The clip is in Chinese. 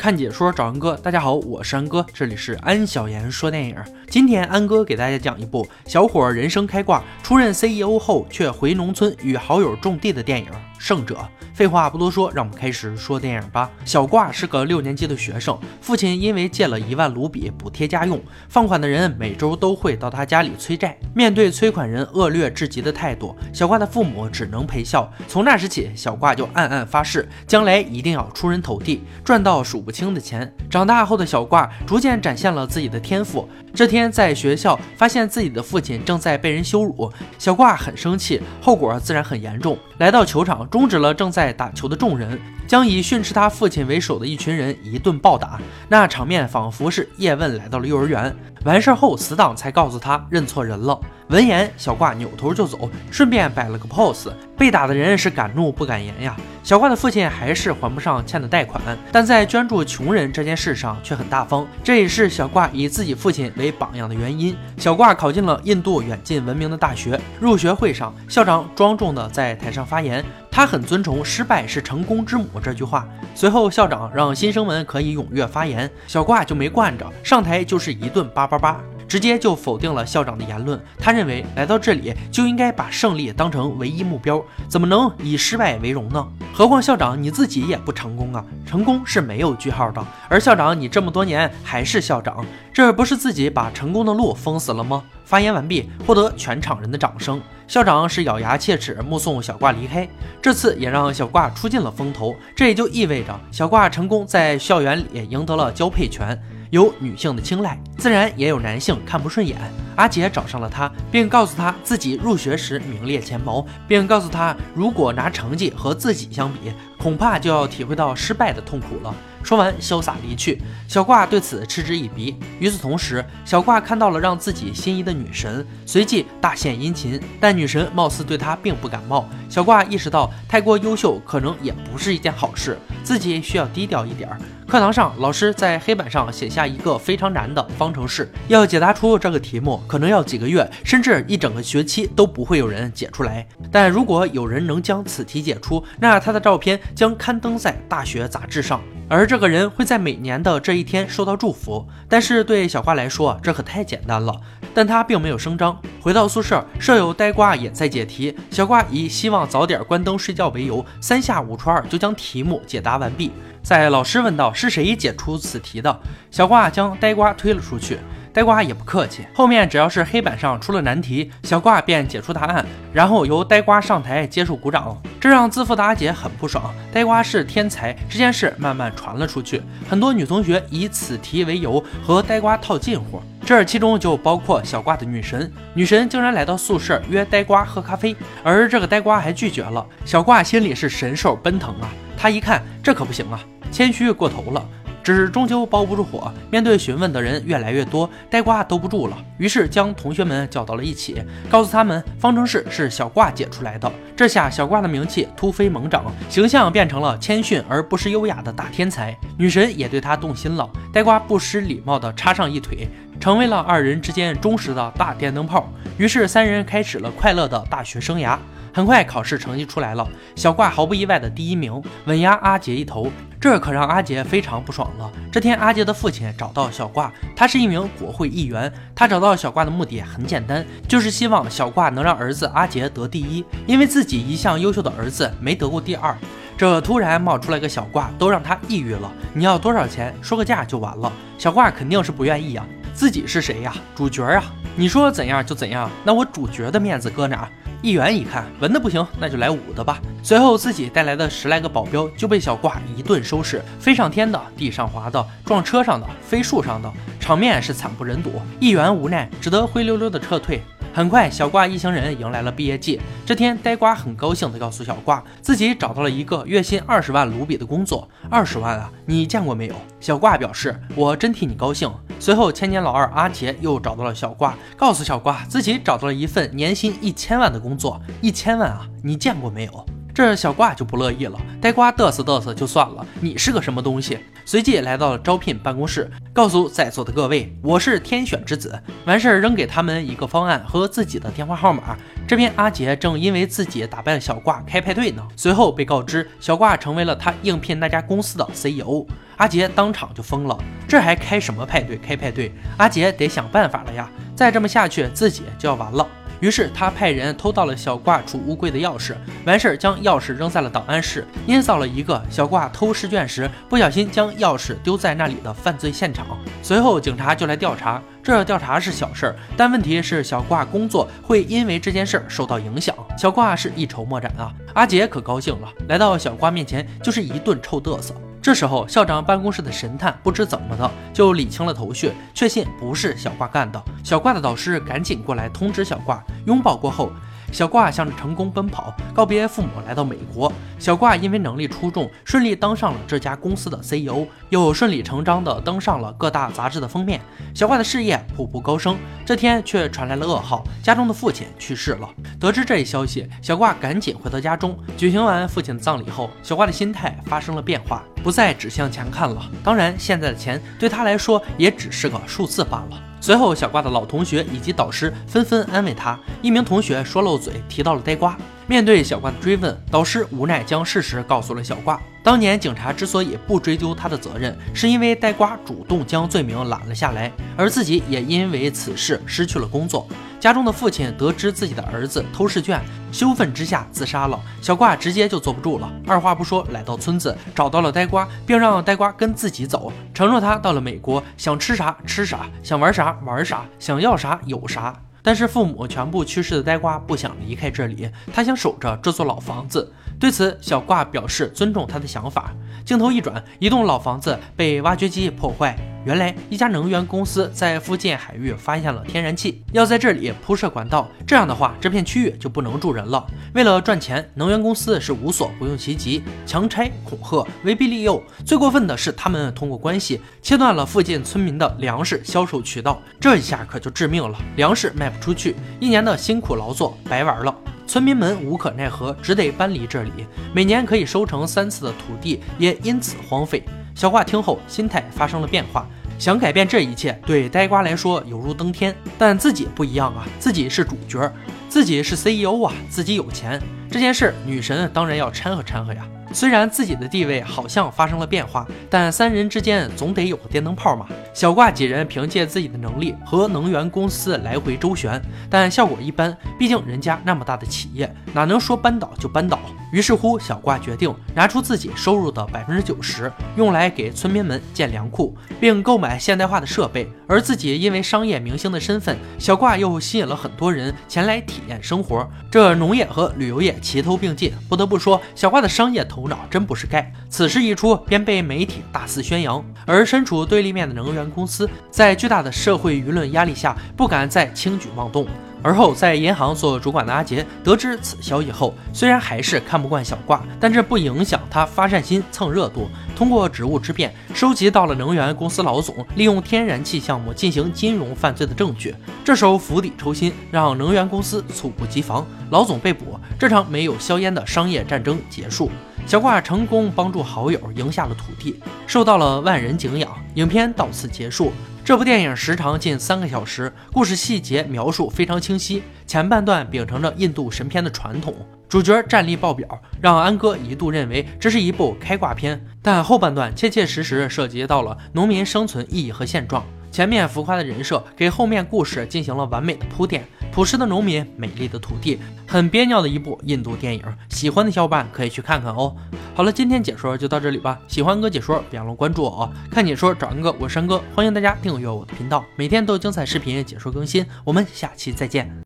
看解说找安哥，大家好，我是安哥，这里是安小言说电影。今天安哥给大家讲一部小伙人生开挂，出任 CEO 后却回农村与好友种地的电影《胜者》。废话不多说，让我们开始说电影吧。小挂是个六年级的学生，父亲因为借了一万卢比补贴家用，放款的人每周都会到他家里催债。面对催款人恶劣至极的态度，小挂的父母只能陪笑。从那时起，小挂就暗暗发誓，将来一定要出人头地，赚到数不清的钱。长大后的小挂逐渐展现了自己的天赋。这天在学校发现自己的父亲正在被人羞辱，小挂很生气，后果自然很严重。来到球场，终止了正在打球的众人，将以训斥他父亲为首的一群人一顿暴打。那场面仿佛是叶问来到了幼儿园。完事后，死党才告诉他认错人了。闻言，小挂扭头就走，顺便摆了个 pose。被打的人是敢怒不敢言呀。小挂的父亲还是还不上欠的贷款，但在捐助穷人这件事上却很大方。这也是小挂以自己父亲为榜样的原因。小挂考进了印度远近闻名的大学。入学会上，校长庄重地在台上发言，他很尊崇“失败是成功之母”这句话。随后，校长让新生们可以踊跃发言，小挂就没惯着，上台就是一顿叭叭叭。直接就否定了校长的言论。他认为来到这里就应该把胜利当成唯一目标，怎么能以失败为荣呢？何况校长你自己也不成功啊，成功是没有句号的。而校长你这么多年还是校长，这不是自己把成功的路封死了吗？发言完毕，获得全场人的掌声。校长是咬牙切齿目送小挂离开，这次也让小挂出尽了风头。这也就意味着小挂成功在校园里赢得了交配权。有女性的青睐，自然也有男性看不顺眼。阿杰找上了他，并告诉他自己入学时名列前茅，并告诉他如果拿成绩和自己相比，恐怕就要体会到失败的痛苦了。说完，潇洒离去。小挂对此嗤之以鼻。与此同时，小挂看到了让自己心仪的女神，随即大献殷勤，但女神貌似对他并不感冒。小挂意识到，太过优秀可能也不是一件好事，自己需要低调一点儿。课堂上，老师在黑板上写下一个非常难的方程式，要解答出这个题目，可能要几个月，甚至一整个学期都不会有人解出来。但如果有人能将此题解出，那他的照片将刊登在大学杂志上。而这个人会在每年的这一天受到祝福，但是对小瓜来说，这可太简单了。但他并没有声张。回到宿舍，舍友呆瓜也在解题。小瓜以希望早点关灯睡觉为由，三下五除二就将题目解答完毕。在老师问到是谁解出此题的，小瓜将呆瓜推了出去。呆瓜也不客气，后面只要是黑板上出了难题，小瓜便解出答案，然后由呆瓜上台接受鼓掌，这让自负的阿杰很不爽。呆瓜是天才，这件事慢慢传了出去，很多女同学以此题为由和呆瓜套近乎，这其中就包括小挂的女神。女神竟然来到宿舍约呆瓜喝咖啡，而这个呆瓜还拒绝了。小挂心里是神兽奔腾啊，他一看这可不行啊，谦虚过头了。只是终究包不住火，面对询问的人越来越多，呆瓜兜不住了，于是将同学们叫到了一起，告诉他们方程式是小挂解出来的。这下小挂的名气突飞猛涨，形象变成了谦逊而不失优雅的大天才。女神也对他动心了，呆瓜不失礼貌地插上一腿，成为了二人之间忠实的大电灯泡。于是三人开始了快乐的大学生涯。很快考试成绩出来了，小挂毫不意外的第一名，稳压阿杰一头。这可让阿杰非常不爽了。这天，阿杰的父亲找到小挂，他是一名国会议员。他找到小挂的目的很简单，就是希望小挂能让儿子阿杰得第一，因为自己一向优秀的儿子没得过第二。这突然冒出来个小挂，都让他抑郁了。你要多少钱？说个价就完了。小挂肯定是不愿意呀，自己是谁呀？主角啊！你说怎样就怎样，那我主角的面子搁哪？议员一看文的不行，那就来武的吧。随后自己带来的十来个保镖就被小挂一顿收拾，飞上天的、地上滑的、撞车上的、飞树上的，场面是惨不忍睹。议员无奈，只得灰溜溜的撤退。很快，小挂一行人迎来了毕业季。这天，呆瓜很高兴地告诉小挂，自己找到了一个月薪二十万卢比的工作。二十万啊，你见过没有？小挂表示，我真替你高兴。随后，千年老二阿杰又找到了小挂，告诉小挂自己找到了一份年薪一千万的工作。一千万啊，你见过没有？这小挂就不乐意了，呆瓜嘚瑟嘚瑟就算了，你是个什么东西？随即来到了招聘办公室，告诉在座的各位，我是天选之子。完事儿扔给他们一个方案和自己的电话号码。这边阿杰正因为自己打败小挂开派对呢，随后被告知小挂成为了他应聘那家公司的 CEO。阿杰当场就疯了，这还开什么派对？开派对？阿杰得想办法了呀！再这么下去，自己就要完了。于是他派人偷到了小挂储物柜的钥匙，完事儿将钥匙扔在了档案室，捏造了一个小挂偷试卷时不小心将钥匙丢在那里的犯罪现场。随后警察就来调查，这调查是小事儿，但问题是小挂工作会因为这件事儿受到影响。小挂是一筹莫展啊！阿杰可高兴了，来到小挂面前就是一顿臭嘚瑟。这时候，校长办公室的神探不知怎么的就理清了头绪，确信不是小挂干的。小挂的导师赶紧过来通知小挂，拥抱过后。小挂向着成功奔跑，告别父母，来到美国。小挂因为能力出众，顺利当上了这家公司的 CEO，又顺理成章地登上了各大杂志的封面。小挂的事业步步高升。这天却传来了噩耗，家中的父亲去世了。得知这一消息，小挂赶紧回到家中。举行完父亲的葬礼后，小挂的心态发生了变化，不再只向前看了。当然，现在的钱对他来说也只是个数字罢了。随后，小挂的老同学以及导师纷纷安慰他。一名同学说漏嘴，提到了呆瓜。面对小挂的追问，导师无奈将事实告诉了小挂。当年警察之所以不追究他的责任，是因为呆瓜主动将罪名揽了下来，而自己也因为此事失去了工作。家中的父亲得知自己的儿子偷试卷，羞愤之下自杀了。小挂直接就坐不住了，二话不说来到村子，找到了呆瓜，并让呆瓜跟自己走，承诺他到了美国想吃啥吃啥，想玩啥玩啥，想要啥有啥。但是父母全部去世的呆瓜不想离开这里，他想守着这座老房子。对此，小挂表示尊重他的想法。镜头一转，一栋老房子被挖掘机破坏。原来一家能源公司在附近海域发现了天然气，要在这里铺设管道。这样的话，这片区域就不能住人了。为了赚钱，能源公司是无所不用其极，强拆、恐吓、威逼利诱。最过分的是，他们通过关系切断了附近村民的粮食销售渠道。这一下可就致命了，粮食卖不出去，一年的辛苦劳作白玩了。村民们无可奈何，只得搬离这里。每年可以收成三次的土地也因此荒废。小挂听后，心态发生了变化，想改变这一切，对呆瓜来说犹如登天。但自己不一样啊，自己是主角，自己是 CEO 啊，自己有钱。这件事，女神当然要掺和掺和呀。虽然自己的地位好像发生了变化，但三人之间总得有个电灯泡嘛。小挂几人凭借自己的能力和能源公司来回周旋，但效果一般。毕竟人家那么大的企业，哪能说扳倒就扳倒？于是乎，小挂决定拿出自己收入的百分之九十，用来给村民们建粮库，并购买现代化的设备。而自己因为商业明星的身份，小挂又吸引了很多人前来体验生活。这农业和旅游业齐头并进，不得不说，小挂的商业头脑真不是盖。此事一出，便被媒体大肆宣扬。而身处对立面的能源公司，在巨大的社会舆论压力下，不敢再轻举妄动。而后，在银行做主管的阿杰得知此消息后，虽然还是看不惯小挂，但这不影响他发善心蹭热度。通过职务之便，收集到了能源公司老总利用天然气项目进行金融犯罪的证据。这时候釜底抽薪，让能源公司猝不及防，老总被捕，这场没有硝烟的商业战争结束。小挂成功帮助好友赢下了土地，受到了万人敬仰。影片到此结束。这部电影时长近三个小时，故事细节描述非常清晰。前半段秉承着印度神片的传统，主角战力爆表，让安哥一度认为这是一部开挂片。但后半段切切实实涉及到了农民生存意义和现状。前面浮夸的人设给后面故事进行了完美的铺垫。朴实的农民，美丽的土地，很憋尿的一部印度电影。喜欢的小伙伴可以去看看哦。好了，今天解说就到这里吧。喜欢哥解说，别忘了关注我哦。看解说找恩哥，我是山哥，欢迎大家订阅我的频道，每天都有精彩视频解说更新。我们下期再见。